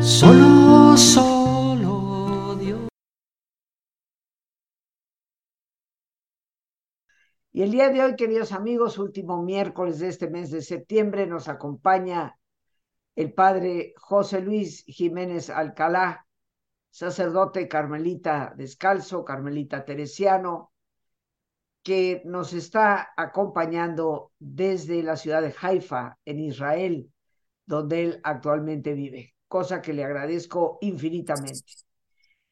Solo, solo Dios. Y el día de hoy, queridos amigos, último miércoles de este mes de septiembre, nos acompaña el padre José Luis Jiménez Alcalá, sacerdote carmelita descalzo, carmelita teresiano, que nos está acompañando desde la ciudad de Haifa, en Israel, donde él actualmente vive cosa que le agradezco infinitamente.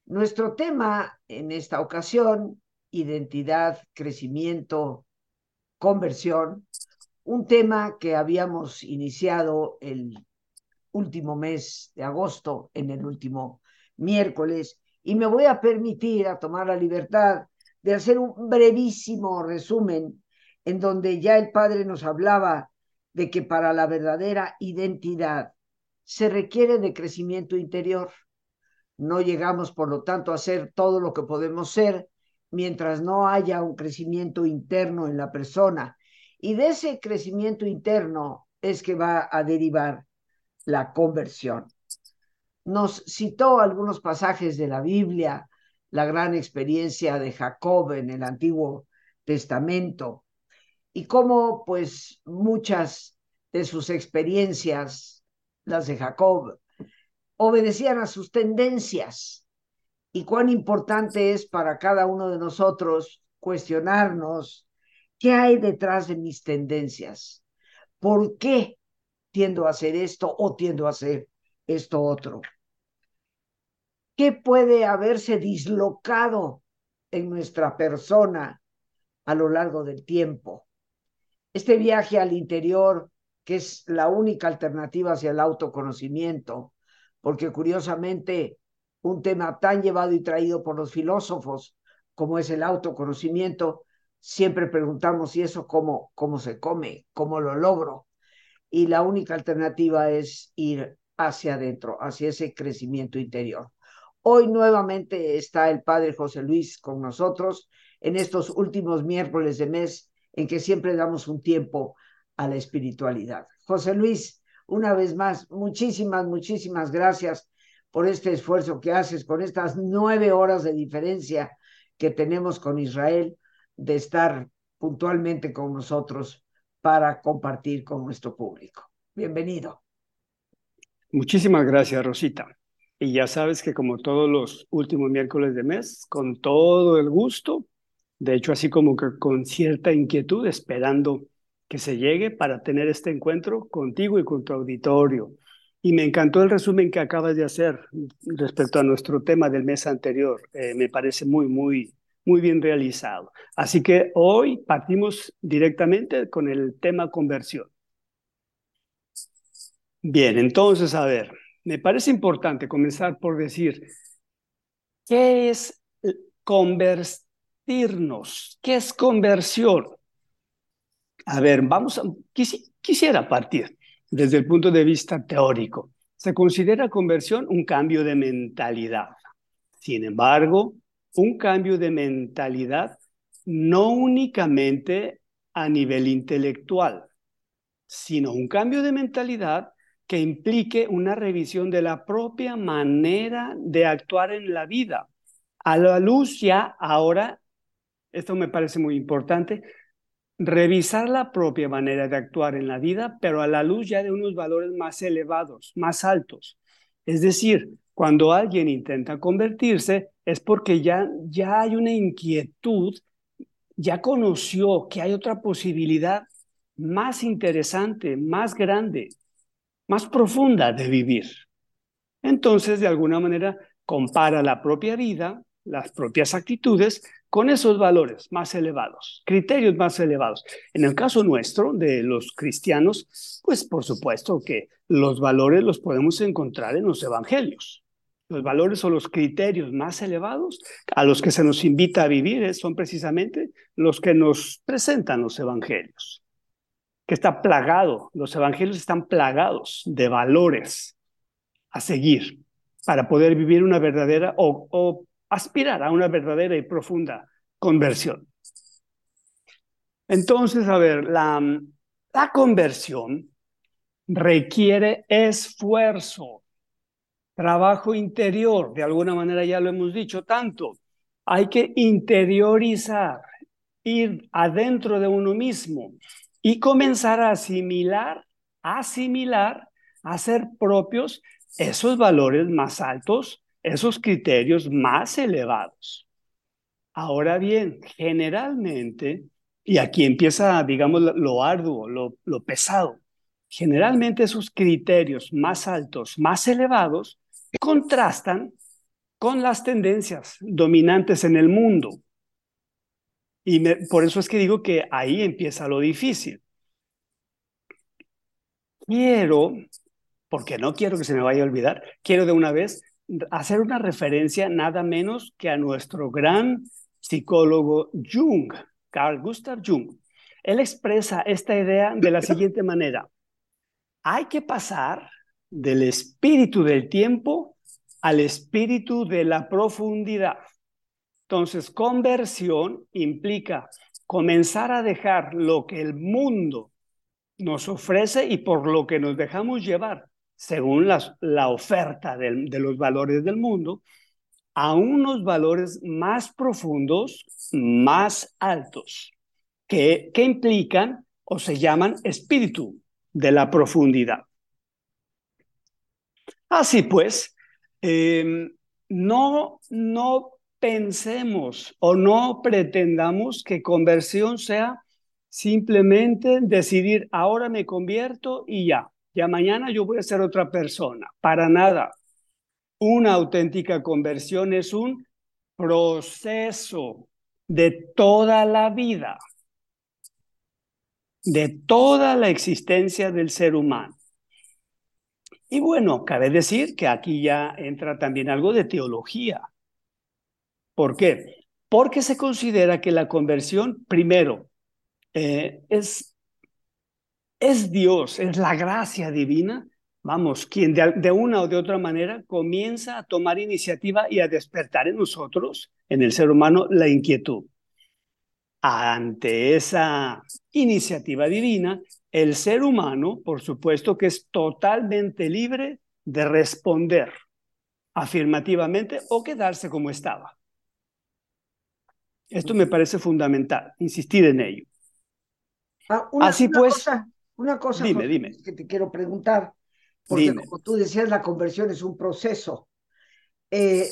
Nuestro tema en esta ocasión, identidad, crecimiento, conversión, un tema que habíamos iniciado el último mes de agosto, en el último miércoles, y me voy a permitir a tomar la libertad de hacer un brevísimo resumen en donde ya el Padre nos hablaba de que para la verdadera identidad se requiere de crecimiento interior. No llegamos, por lo tanto, a ser todo lo que podemos ser mientras no haya un crecimiento interno en la persona. Y de ese crecimiento interno es que va a derivar la conversión. Nos citó algunos pasajes de la Biblia, la gran experiencia de Jacob en el Antiguo Testamento y cómo pues muchas de sus experiencias las de Jacob, obedecían a sus tendencias y cuán importante es para cada uno de nosotros cuestionarnos qué hay detrás de mis tendencias, por qué tiendo a hacer esto o tiendo a hacer esto otro. ¿Qué puede haberse dislocado en nuestra persona a lo largo del tiempo? Este viaje al interior que es la única alternativa hacia el autoconocimiento, porque curiosamente un tema tan llevado y traído por los filósofos como es el autoconocimiento, siempre preguntamos, ¿y eso cómo, cómo se come? ¿Cómo lo logro? Y la única alternativa es ir hacia adentro, hacia ese crecimiento interior. Hoy nuevamente está el Padre José Luis con nosotros en estos últimos miércoles de mes en que siempre damos un tiempo a la espiritualidad. José Luis, una vez más, muchísimas, muchísimas gracias por este esfuerzo que haces con estas nueve horas de diferencia que tenemos con Israel de estar puntualmente con nosotros para compartir con nuestro público. Bienvenido. Muchísimas gracias, Rosita. Y ya sabes que como todos los últimos miércoles de mes, con todo el gusto, de hecho así como que con cierta inquietud, esperando que se llegue para tener este encuentro contigo y con tu auditorio. Y me encantó el resumen que acabas de hacer respecto a nuestro tema del mes anterior. Eh, me parece muy, muy, muy bien realizado. Así que hoy partimos directamente con el tema conversión. Bien, entonces, a ver, me parece importante comenzar por decir, ¿qué es convertirnos? ¿Qué es conversión? A ver, vamos a, quisiera partir desde el punto de vista teórico. Se considera conversión un cambio de mentalidad. Sin embargo, un cambio de mentalidad no únicamente a nivel intelectual, sino un cambio de mentalidad que implique una revisión de la propia manera de actuar en la vida. A la luz ya ahora, esto me parece muy importante, revisar la propia manera de actuar en la vida, pero a la luz ya de unos valores más elevados, más altos. Es decir, cuando alguien intenta convertirse es porque ya, ya hay una inquietud, ya conoció que hay otra posibilidad más interesante, más grande, más profunda de vivir. Entonces, de alguna manera, compara la propia vida, las propias actitudes con esos valores más elevados, criterios más elevados. En el caso nuestro, de los cristianos, pues por supuesto que los valores los podemos encontrar en los evangelios. Los valores o los criterios más elevados a los que se nos invita a vivir son precisamente los que nos presentan los evangelios, que está plagado, los evangelios están plagados de valores a seguir para poder vivir una verdadera o, aspirar a una verdadera y profunda conversión. Entonces, a ver, la, la conversión requiere esfuerzo, trabajo interior, de alguna manera ya lo hemos dicho tanto. Hay que interiorizar, ir adentro de uno mismo y comenzar a asimilar, asimilar, a hacer propios esos valores más altos esos criterios más elevados. Ahora bien, generalmente, y aquí empieza, digamos, lo arduo, lo, lo pesado, generalmente esos criterios más altos, más elevados, contrastan con las tendencias dominantes en el mundo. Y por eso es que digo que ahí empieza lo difícil. Quiero, porque no quiero que se me vaya a olvidar, quiero de una vez hacer una referencia nada menos que a nuestro gran psicólogo Jung, Carl Gustav Jung. Él expresa esta idea de la siguiente manera. Hay que pasar del espíritu del tiempo al espíritu de la profundidad. Entonces, conversión implica comenzar a dejar lo que el mundo nos ofrece y por lo que nos dejamos llevar según la oferta de, los valores del mundo, a unos valores más profundos, más altos, que, que implican o se llaman espíritu de la profundidad. Así pues, em, no, no pensemos o no pretendamos que conversión sea simplemente decidir, ahora me convierto y ya ya mañana yo voy a ser otra persona. Para nada. Una auténtica conversión es un proceso de toda la vida, de toda la existencia del ser humano. Y bueno, cabe decir que aquí ya entra también algo de teología. ¿Por qué? Porque se considera que la conversión, primero, eh, es es Dios, es la gracia divina, vamos, quien de, una o de otra manera comienza a tomar iniciativa y a despertar en nosotros, en el ser humano, la inquietud. Ante esa iniciativa divina, el ser humano, por supuesto que es totalmente libre de responder afirmativamente o quedarse como estaba. Esto me parece fundamental, insistir en ello. Ah, Así pues, una cosa que te quiero preguntar, porque como tú decías, la conversión es un proceso. Eh,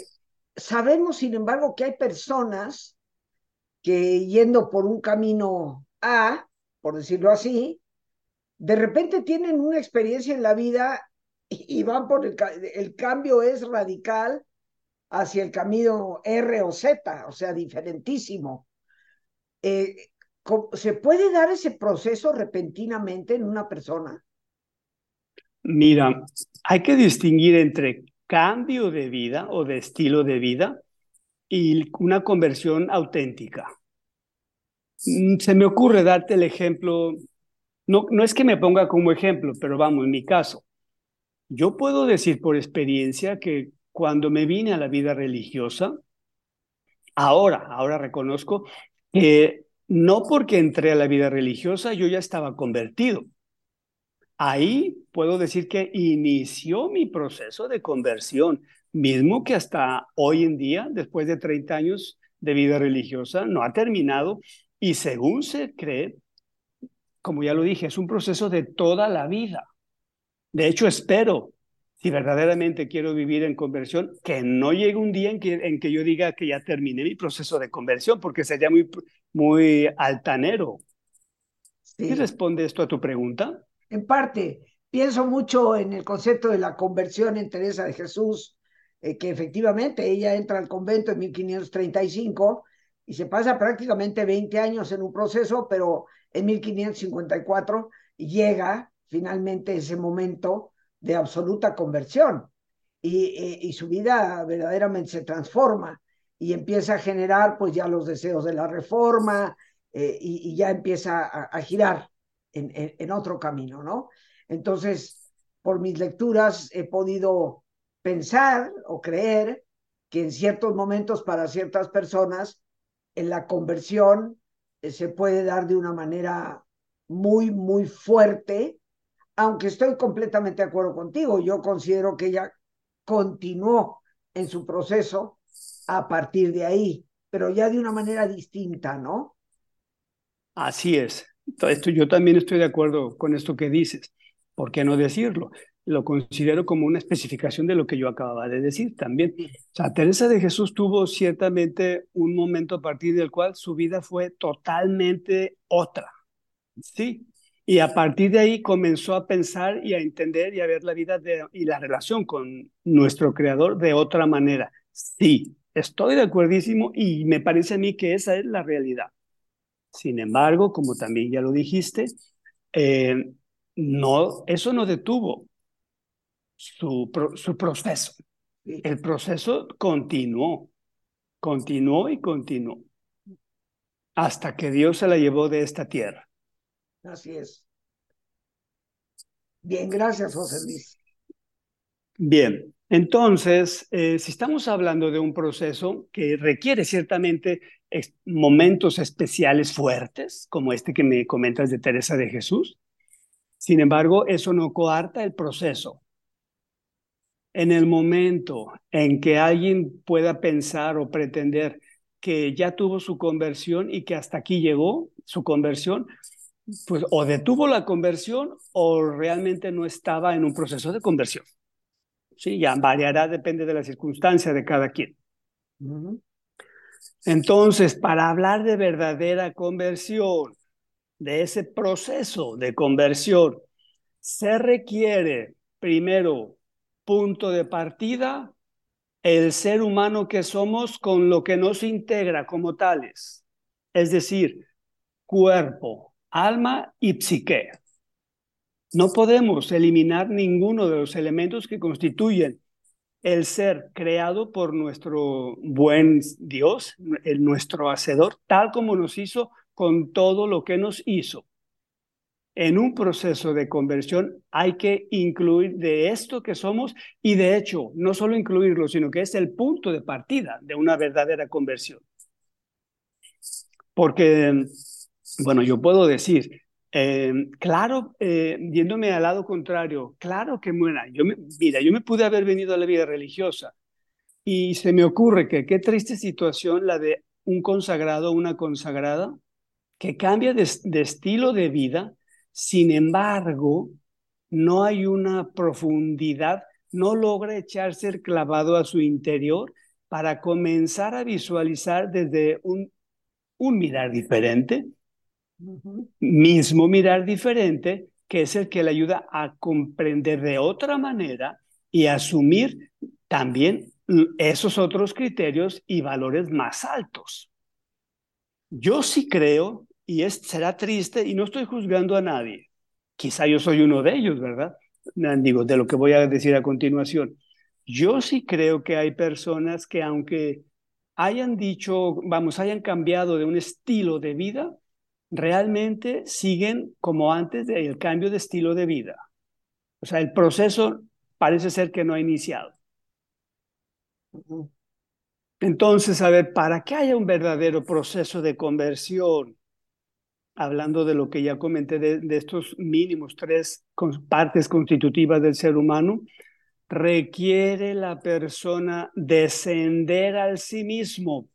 sabemos, sin embargo, que hay personas que yendo por un camino A, por decirlo así, de repente tienen una experiencia en la vida y, van por el, el cambio es radical hacia el camino R o Z, o sea, diferentísimo. Eh, ¿Se puede dar ese proceso repentinamente en una persona? Mira, hay que distinguir entre cambio de vida o de estilo de vida y una conversión auténtica. Mm, se me ocurre darte el ejemplo, no, no es que me ponga como ejemplo, pero vamos, en mi caso, yo puedo decir por experiencia que cuando me vine a la vida religiosa, ahora, ahora reconozco que no porque entré a la vida religiosa yo ya estaba convertido. Ahí puedo decir que inició mi proceso de conversión, mismo que hasta hoy en día, después de 30 años de vida religiosa, no ha terminado y según se cree, como ya lo dije, es un proceso de toda la vida. De hecho, espero, si verdaderamente quiero vivir en conversión, que no llegue un día en que, en que yo diga que ya terminé mi proceso de conversión, porque sería muy, muy altanero. Sí. ¿Y responde esto a tu pregunta? En parte, pienso mucho en el concepto de la conversión en Teresa de Jesús, eh, que efectivamente ella entra al convento en 1535 y se pasa prácticamente 20 años en un proceso, pero en 1554 llega finalmente ese momento de absoluta conversión y, y, su vida verdaderamente se transforma y empieza a generar pues ya los deseos de la reforma eh, y, ya empieza a, girar en, en, en, otro camino, ¿no? Entonces, por mis lecturas he podido pensar o creer que en ciertos momentos para ciertas personas en la conversión eh, se puede dar de una manera muy, muy fuerte, aunque estoy completamente de acuerdo contigo, yo considero que ella continuó en su proceso a partir de ahí, pero ya de una manera distinta, ¿no? Así es. Esto, yo también estoy de acuerdo con esto que dices. ¿Por qué no decirlo? Lo considero como una especificación de lo que yo acababa de decir también. O sea, Teresa de Jesús tuvo ciertamente un momento a partir del cual su vida fue totalmente otra. Sí, y a partir de ahí comenzó a pensar y a entender y a ver la vida y la relación con nuestro creador de otra manera. Sí, estoy de acuerdísimo y me parece a mí que esa es la realidad. Sin embargo, como también ya lo dijiste, eh, no, eso no detuvo su, su proceso. El proceso continuó, continuó y continuó hasta que Dios se la llevó de esta tierra. Así es. Bien, gracias, José Luis. Bien, entonces, eh, si estamos hablando de un proceso que requiere ciertamente momentos especiales fuertes, como este que me comentas de Teresa de Jesús, sin embargo, eso no coarta el proceso. En el momento en que alguien pueda pensar o pretender que ya tuvo su conversión y que hasta aquí llegó su conversión, pues o detuvo la conversión o realmente no estaba en un proceso de conversión. Sí, ya variará, depende de la circunstancia de cada quien. Entonces, para hablar de verdadera conversión, de ese proceso de conversión, se requiere primero punto de partida, el ser humano que somos con lo que nos integra como tales, es decir, cuerpo, alma y psique. No podemos eliminar ninguno de los elementos que constituyen el ser creado por nuestro buen Dios, el, nuestro hacedor, tal como nos hizo con todo lo que nos hizo. En un proceso de conversión hay que incluir de esto que somos y de hecho, no solo incluirlo, sino que es el punto de partida de una verdadera conversión. Porque, bueno, yo puedo decir, eh, claro, eh, yéndome al lado contrario, claro que buena. Yo me, mira, yo me pude haber venido a la vida religiosa y se me ocurre que qué triste situación la de un consagrado o una consagrada que cambia de, de estilo de vida, sin embargo, no hay una profundidad, no logra echarse el clavado a su interior para comenzar a visualizar desde un, un mirar diferente, Mismo mirar diferente, que es el que le ayuda a comprender de otra manera y asumir también esos otros criterios y valores más altos. Yo sí creo, y es, será triste, y no estoy juzgando a nadie, quizá yo soy uno de ellos, ¿verdad? Digo, de lo que voy a decir a continuación. Yo sí creo que hay personas que aunque hayan dicho, vamos, hayan cambiado de un estilo de vida, realmente siguen como antes del cambio de estilo de vida. O sea, el proceso parece ser que no ha iniciado. Entonces, a ver, para que haya un verdadero proceso de conversión, hablando de lo que ya comenté, de, de estos mínimos tres partes constitutivas del ser humano, requiere la persona descender al sí mismo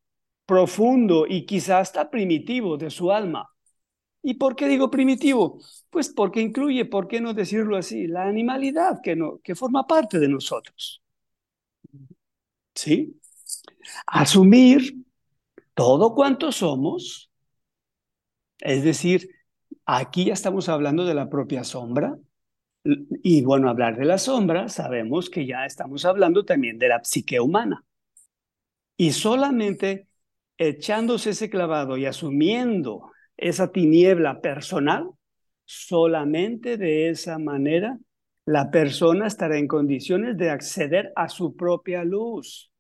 profundo y quizás hasta primitivo de su alma ¿Y por qué digo primitivo? Pues porque incluye, ¿por qué no decirlo así? La animalidad que, no, que forma parte de nosotros. ¿Sí? Asumir todo cuanto somos, es decir, aquí ya estamos hablando de la propia sombra, y bueno, hablar de la sombra, sabemos que ya estamos hablando también de la psique humana. Y solamente echándose ese clavado y asumiendo esa tiniebla personal, solamente de esa manera la persona estará en condiciones de acceder a su propia luz.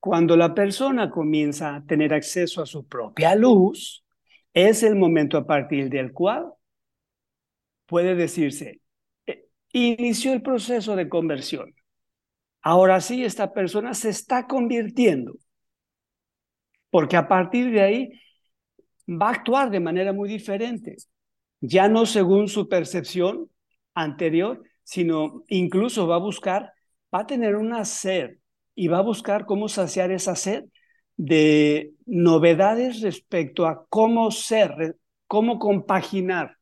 Cuando la persona comienza a tener acceso a su propia luz, es el momento a partir del cual puede decirse, inició el proceso de conversión. Ahora sí, esta persona se está convirtiendo, porque a partir de ahí va a actuar de manera muy diferente, ya no según su percepción anterior, sino incluso va a buscar, va a tener una sed y va a buscar cómo saciar esa sed de novedades respecto a cómo ser, cómo compaginar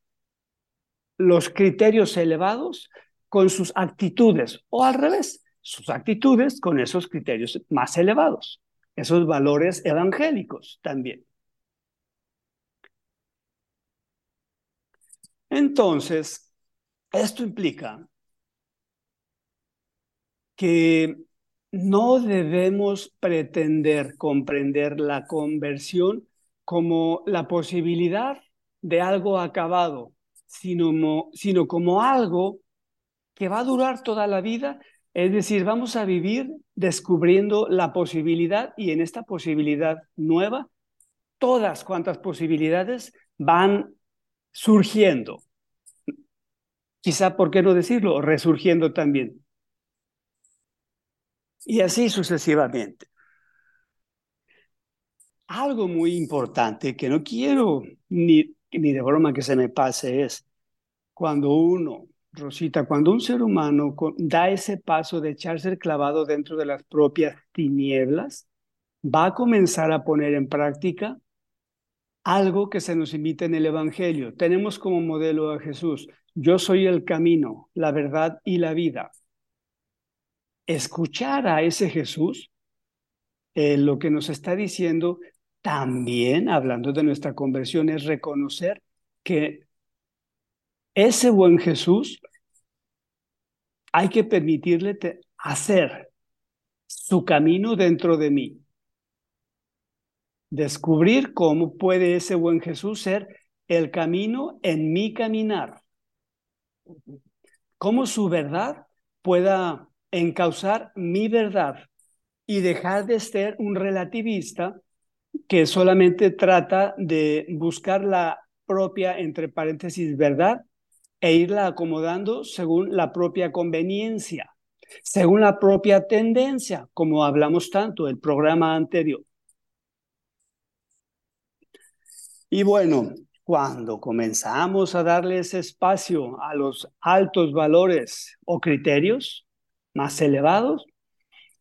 los criterios elevados con sus actitudes o al revés, sus actitudes con esos criterios más elevados, esos valores evangélicos también. Entonces, esto implica que no debemos pretender comprender la conversión como la posibilidad de algo acabado, sino, como algo que va a durar toda la vida, es decir, vamos a vivir descubriendo la posibilidad y en esta posibilidad nueva, todas cuantas posibilidades van surgiendo. Quizá, ¿por qué no decirlo? Resurgiendo también. Y así sucesivamente. Algo muy importante que no quiero ni, ni de broma que se me pase es cuando uno, Rosita, cuando un ser humano da ese paso de echarse el clavado dentro de las propias tinieblas, va a comenzar a poner en práctica algo que se nos invita en el Evangelio. Tenemos como modelo a Jesús. Yo soy el camino, la verdad y la vida escuchar a ese Jesús, eh, lo que nos está diciendo también, hablando de nuestra conversión, es reconocer que ese buen Jesús hay que permitirle hacer su camino dentro de mí. Descubrir cómo puede ese buen Jesús ser el camino en mi caminar. Cómo su verdad pueda encauzar mi verdad y dejar de ser un relativista que solamente trata de buscar la propia, entre paréntesis, verdad e irla acomodando según la propia conveniencia, según la propia tendencia, como hablamos tanto el programa anterior. Y bueno, cuando comenzamos a darle ese espacio a los altos valores o criterios, más elevados,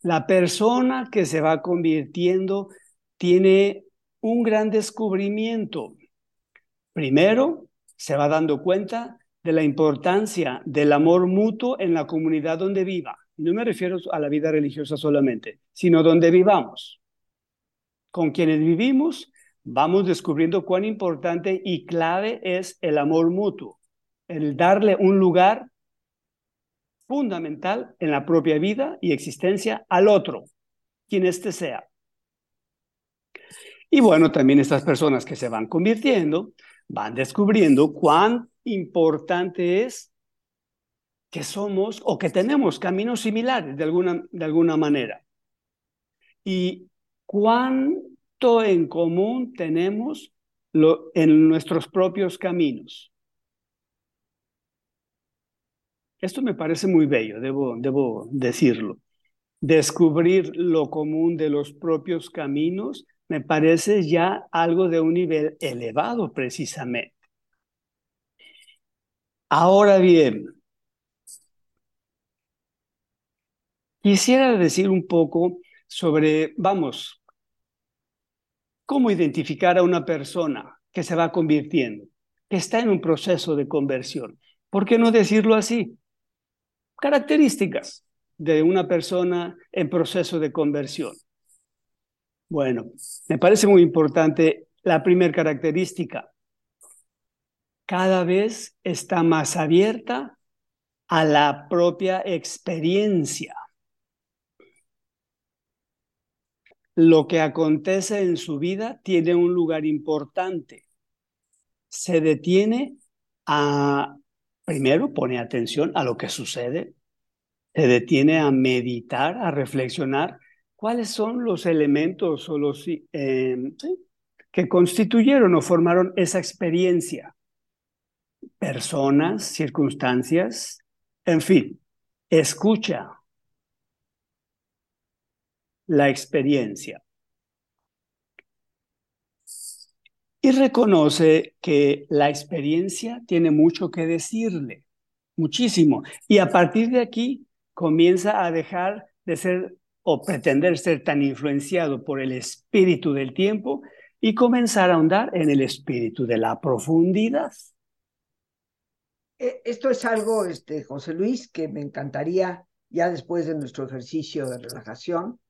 la persona que se va convirtiendo tiene un gran descubrimiento. Primero, se va dando cuenta de la importancia del amor mutuo en la comunidad donde viva. No me refiero a la vida religiosa solamente, sino donde vivamos. Con quienes vivimos, vamos descubriendo cuán importante y clave es el amor mutuo, el darle un lugar fundamental en la propia vida y existencia al otro, quien éste sea. Y bueno, también estas personas que se van convirtiendo van descubriendo cuán importante es que somos o que tenemos caminos similares de alguna, de alguna manera. Y en común tenemos lo, en nuestros propios caminos. Esto me parece muy bello, debo decirlo. Descubrir lo común de los propios caminos me parece ya algo de un nivel elevado precisamente. Ahora bien, quisiera decir un poco sobre, vamos, cómo identificar a una persona que se va convirtiendo. que está en un proceso de conversión. ¿Por qué no decirlo así? Características de una persona en proceso de conversión. Bueno, me parece muy importante la primera característica. Cada vez está más abierta a la propia experiencia. Lo que acontece en su vida tiene un lugar importante. Se detiene a, primero pone atención a lo que sucede, se detiene a meditar, a reflexionar cuáles son los elementos o los eh, que constituyeron o formaron esa experiencia. Personas, circunstancias, en fin, escucha la experiencia. Y reconoce que la experiencia tiene mucho que decirle, muchísimo. Y a partir de aquí comienza a dejar de ser o pretender ser tan influenciado por el espíritu del tiempo y comenzar a ahondar en el espíritu de la profundidad. Eh, esto es algo, este, José Luis, que me encantaría, ya después de nuestro ejercicio de relajación,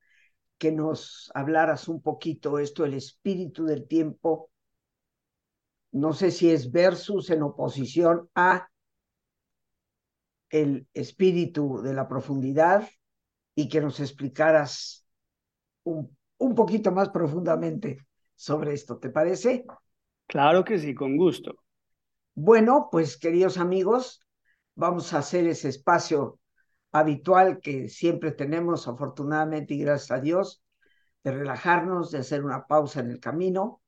que nos hablaras un poquito esto, el espíritu del tiempo. No sé si es versus en oposición a el espíritu de la profundidad y que nos explicaras un, un poquito más profundamente sobre esto. ¿Te parece? Claro que sí, con gusto. Bueno, pues queridos amigos, vamos a hacer ese espacio habitual que siempre tenemos, afortunadamente y gracias a Dios, de relajarnos, de hacer una pausa en el camino.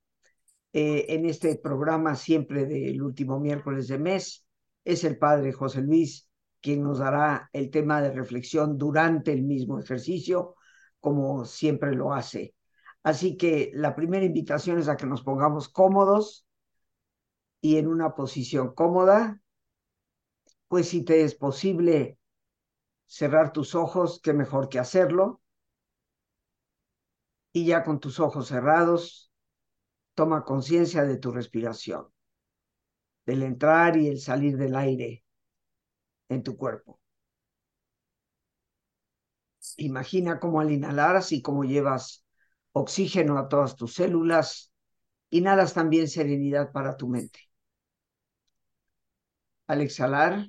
Eh, en este programa siempre del último miércoles de mes, es el Padre José Luis quien nos dará el tema de reflexión durante el mismo ejercicio, como siempre lo hace. Así que la primera invitación es a que nos pongamos cómodos, y en una posición cómoda, pues si te es posible cerrar tus ojos, qué mejor que hacerlo. Y ya con tus ojos cerrados, toma conciencia de tu respiración, del entrar y el salir del aire en tu cuerpo. Imagina cómo al inhalar, así como llevas oxígeno a todas tus células, inhalas también serenidad para tu mente. Al exhalar,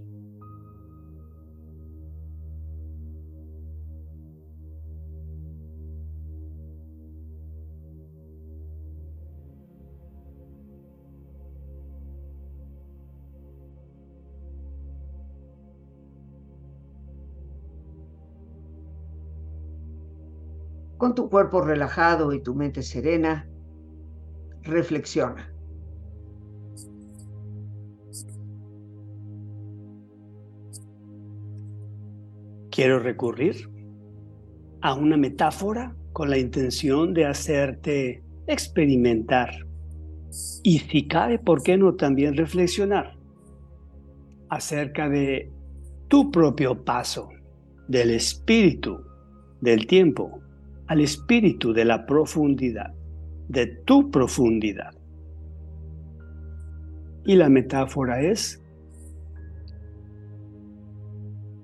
Con tu cuerpo relajado y tu mente serena, reflexiona. Quiero recurrir a una metáfora con la intención de hacerte experimentar y si cabe, ¿por qué no también reflexionar acerca de tu propio paso del espíritu del tiempo al espíritu de la profundidad, de tu profundidad. Y la metáfora es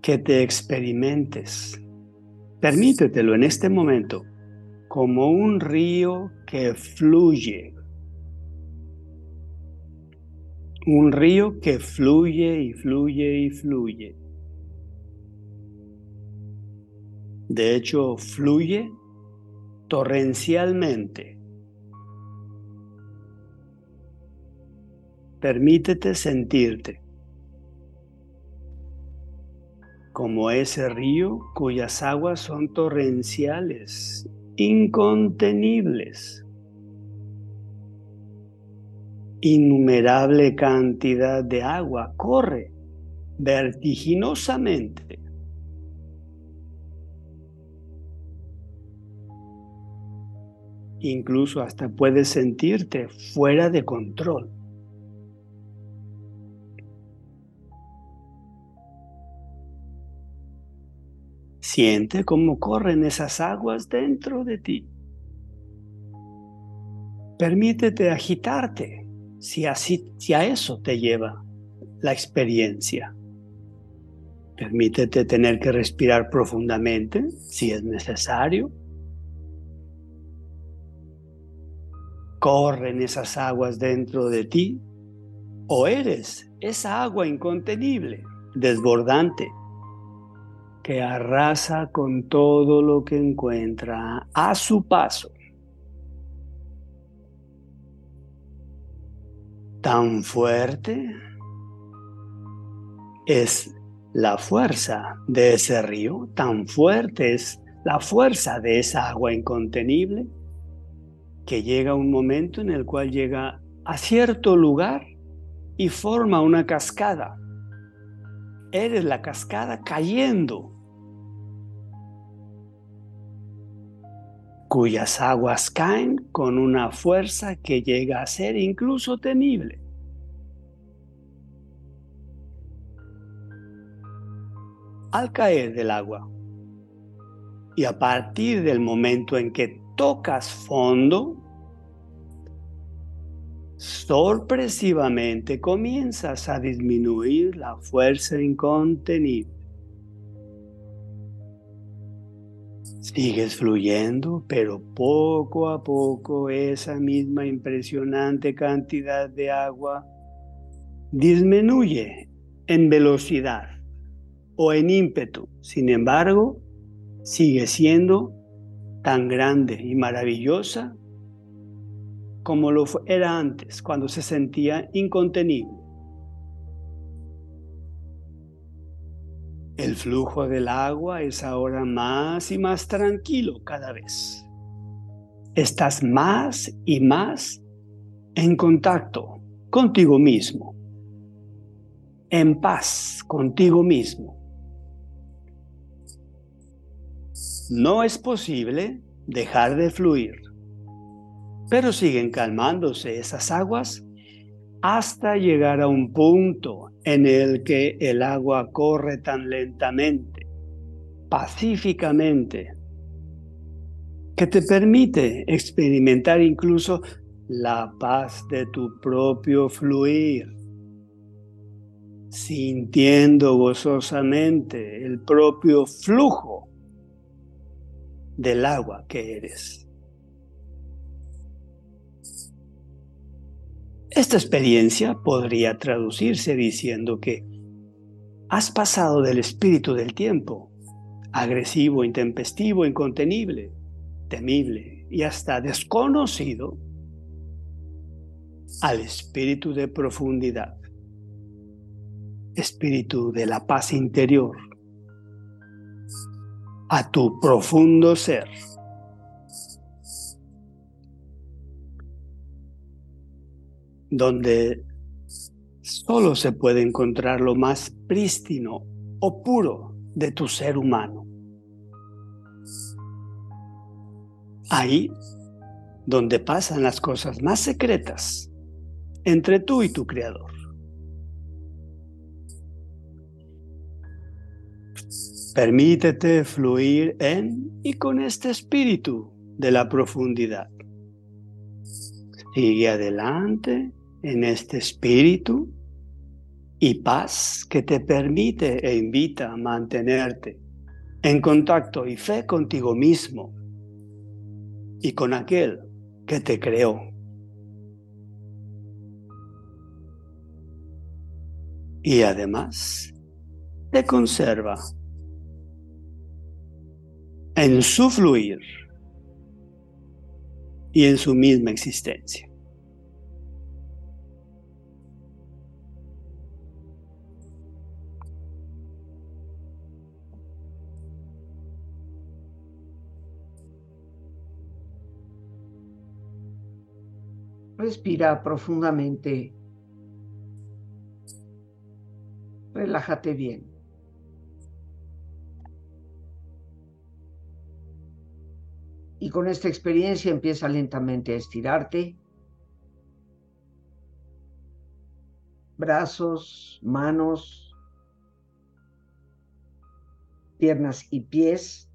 que te experimentes, permítetelo en este momento, como un río que fluye. Un río que fluye y fluye y fluye. De hecho, fluye torrencialmente. Permítete sentirte como ese río cuyas aguas son torrenciales, incontenibles. Innumerable cantidad de agua corre vertiginosamente Incluso hasta puedes sentirte fuera de control. Siente cómo corren esas aguas dentro de ti. Permítete agitarte si, a eso te lleva la experiencia. Permítete tener que respirar profundamente si es necesario. Corren esas aguas dentro de ti o eres esa agua incontenible, desbordante, que arrasa con todo lo que encuentra a su paso. Tan fuerte es la fuerza de ese río, tan fuerte es la fuerza de esa agua incontenible, que llega un momento en el cual llega a cierto lugar y forma una cascada. Eres la cascada cayendo, cuyas aguas caen con una fuerza que llega a ser incluso temible. Al caer del agua y a partir del momento en que tocas fondo, sorpresivamente comienzas a disminuir la fuerza incontenible. Sigues fluyendo, pero poco a poco esa misma impresionante cantidad de agua disminuye en velocidad o en ímpetu. Sin embargo, sigue siendo tan grande y maravillosa como lo era antes, cuando se sentía incontenible. El flujo del agua es ahora más y más tranquilo cada vez. Estás más y más en contacto contigo mismo, en paz contigo mismo. No es posible dejar de fluir pero siguen calmándose esas aguas hasta llegar a un punto en el que el agua corre tan lentamente, pacíficamente, que te permite experimentar incluso la paz de tu propio fluir, sintiendo gozosamente el propio flujo del agua que eres. Esta experiencia podría traducirse diciendo que has pasado del espíritu del tiempo, agresivo, intempestivo, incontenible, temible y hasta desconocido, al espíritu de profundidad, espíritu de la paz interior, a tu profundo ser. donde solo se puede encontrar lo más prístino o puro de tu ser humano. Ahí donde pasan las cosas más secretas entre tú y tu Creador. Permítete fluir en y con este espíritu de la profundidad. Sigue adelante en este espíritu y paz que te permite e invita a mantenerte en contacto y fe contigo mismo y con aquel que te creó. Y además te conserva en su fluir y en su misma existencia. Respira profundamente. Relájate bien. Y con esta experiencia empieza lentamente a estirarte. Brazos, manos, piernas y pies.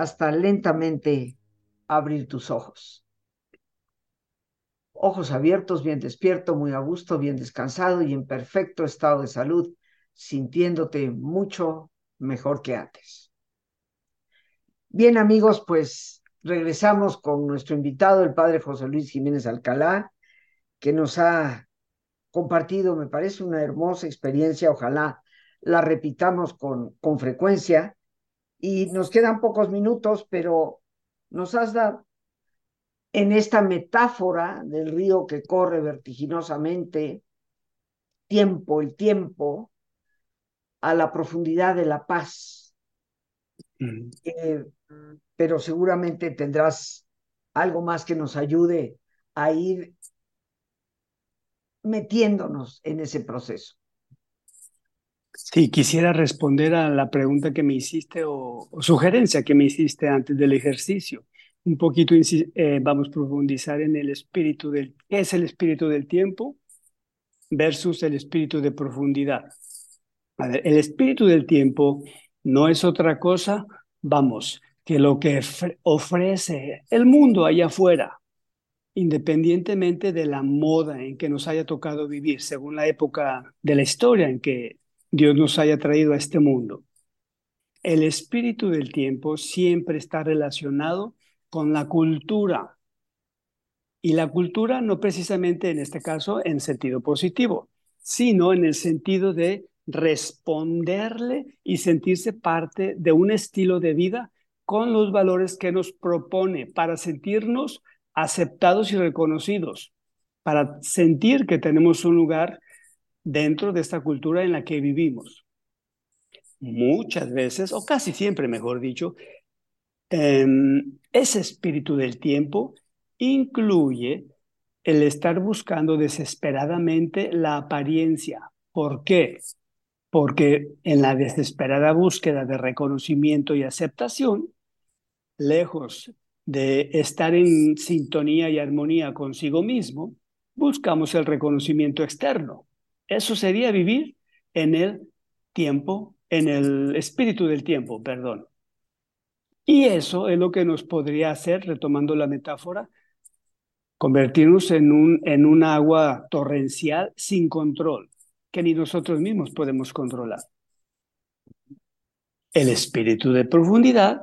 hasta lentamente abrir tus ojos. Ojos abiertos, bien despierto, muy a gusto, bien descansado y en perfecto estado de salud, sintiéndote mucho mejor que antes. Bien amigos, pues regresamos con nuestro invitado, el padre José Luis Jiménez Alcalá, que nos ha compartido, me parece una hermosa experiencia, ojalá la repitamos con, con frecuencia. Y nos quedan pocos minutos, pero nos has dado en esta metáfora del río que corre vertiginosamente, tiempo, el tiempo, a la profundidad de la paz. Eh, pero seguramente tendrás algo más que nos ayude a ir metiéndonos en ese proceso. Sí, quisiera responder a la pregunta que me hiciste o, sugerencia que me hiciste antes del ejercicio. Un poquito eh, vamos a profundizar en el espíritu del, ¿qué es el espíritu del tiempo versus el espíritu de profundidad? El espíritu del tiempo no es otra cosa, vamos, que lo que ofrece el mundo allá afuera, independientemente de la moda en que nos haya tocado vivir, según la época de la historia en que Dios nos haya traído a este mundo. El espíritu del tiempo siempre está relacionado con la cultura. Y la cultura no precisamente en este caso en sentido positivo, sino en el sentido de responderle y sentirse parte de un estilo de vida con los valores que nos propone para sentirnos aceptados y reconocidos, para sentir que tenemos un lugar dentro de esta cultura en la que vivimos. Muchas veces, o casi siempre, mejor dicho, em, ese espíritu del tiempo incluye el estar buscando desesperadamente la apariencia. ¿Por qué? Porque en la desesperada búsqueda de reconocimiento y aceptación, lejos de estar en sintonía y armonía consigo mismo, buscamos el reconocimiento externo. Eso sería vivir en el tiempo, en el espíritu del tiempo, perdón. Y eso es lo que nos podría hacer, retomando la metáfora, convertirnos en un, en agua torrencial sin control, que ni nosotros mismos podemos controlar. El espíritu de profundidad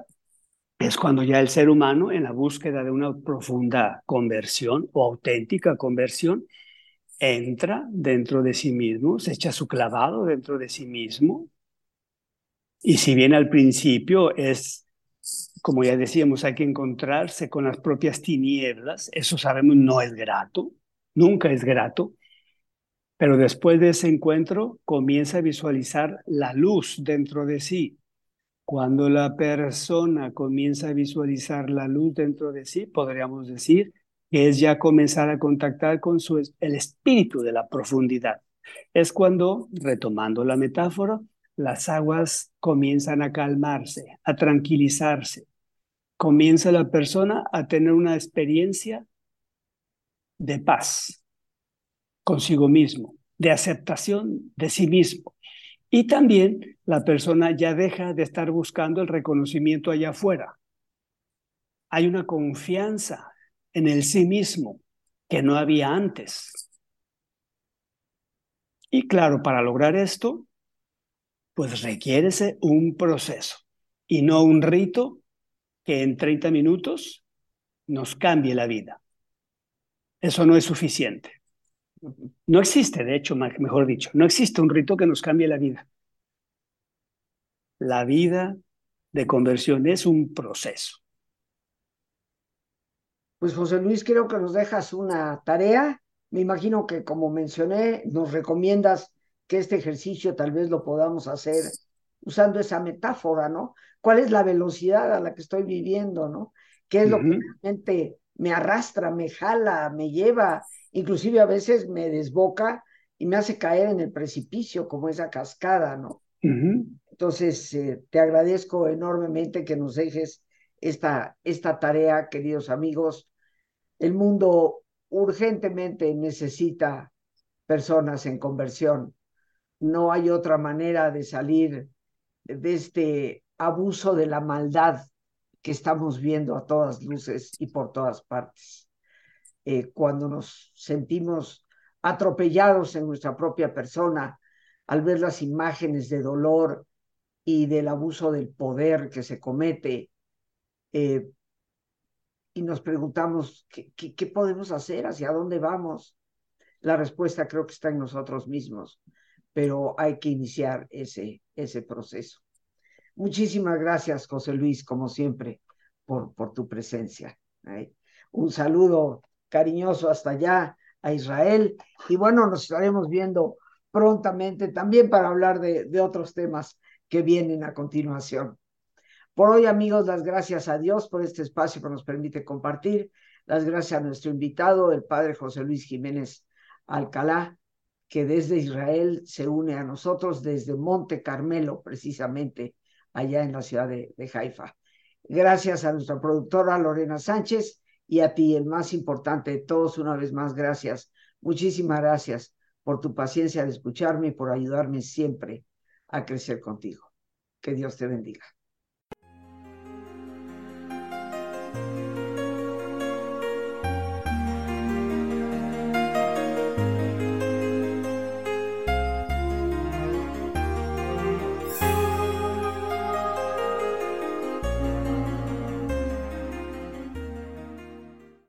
es cuando ya el ser humano, en la búsqueda de una profunda conversión o auténtica conversión, entra dentro de sí mismo, se echa su clavado dentro de sí mismo. Y si bien al principio es, como ya decíamos, hay que encontrarse con las propias tinieblas, eso sabemos no es grato, nunca es grato, pero después de ese encuentro comienza a visualizar la luz dentro de sí, cuando la persona comienza a visualizar la luz dentro de sí, podríamos decir que es ya comenzar a contactar con el espíritu de la profundidad. Es cuando, retomando la metáfora, las aguas comienzan a calmarse, a tranquilizarse. Comienza la persona a tener una experiencia de paz consigo mismo, de aceptación de sí mismo. Y también la persona ya deja de estar buscando el reconocimiento allá afuera. Hay una confianza en el sí mismo que no había antes. Y claro, para lograr esto, pues requiere un proceso y no un rito que en 30 minutos nos cambie la vida. Eso no es suficiente. No existe, de hecho, mejor dicho, no existe un rito que nos cambie la vida. La vida de conversión es un proceso. Pues José Luis, creo que nos dejas una tarea. Me imagino que como mencioné, nos recomiendas que este ejercicio tal vez lo podamos hacer usando esa metáfora, ¿no? ¿Cuál es la velocidad a la que estoy viviendo, ¿no? ¿Qué es lo que realmente me arrastra, me jala, me lleva inclusive a veces me desboca y me hace caer en el precipicio como esa cascada, ¿no? Entonces, eh, te agradezco enormemente que nos dejes esta, esta tarea, queridos amigos. El mundo urgentemente necesita personas en conversión. No hay otra manera de salir de este abuso de la maldad que estamos viendo a todas luces y por todas partes. Eh, cuando nos sentimos atropellados en nuestra propia persona al ver las imágenes de dolor y del abuso del poder que se comete, eh, y nos preguntamos, ¿qué, ¿qué, podemos hacer? ¿Hacia dónde vamos? La respuesta creo que está en nosotros mismos, pero hay que iniciar ese, ese proceso. Muchísimas gracias, José Luis, como siempre, por, por tu presencia. ¿eh? Un saludo cariñoso hasta allá a Israel y bueno, nos estaremos viendo prontamente también para hablar de, otros temas que vienen a continuación. Por hoy, amigos, las gracias a Dios por este espacio que nos permite compartir. Las gracias a nuestro invitado, el padre José Luis Jiménez Alcalá, que desde Israel se une a nosotros desde Monte Carmelo, precisamente allá en la ciudad de, de Haifa. Gracias a nuestra productora Lorena Sánchez y a ti, el más importante de todos, una vez más, gracias. Muchísimas gracias por tu paciencia de escucharme y por ayudarme siempre a crecer contigo. Que Dios te bendiga.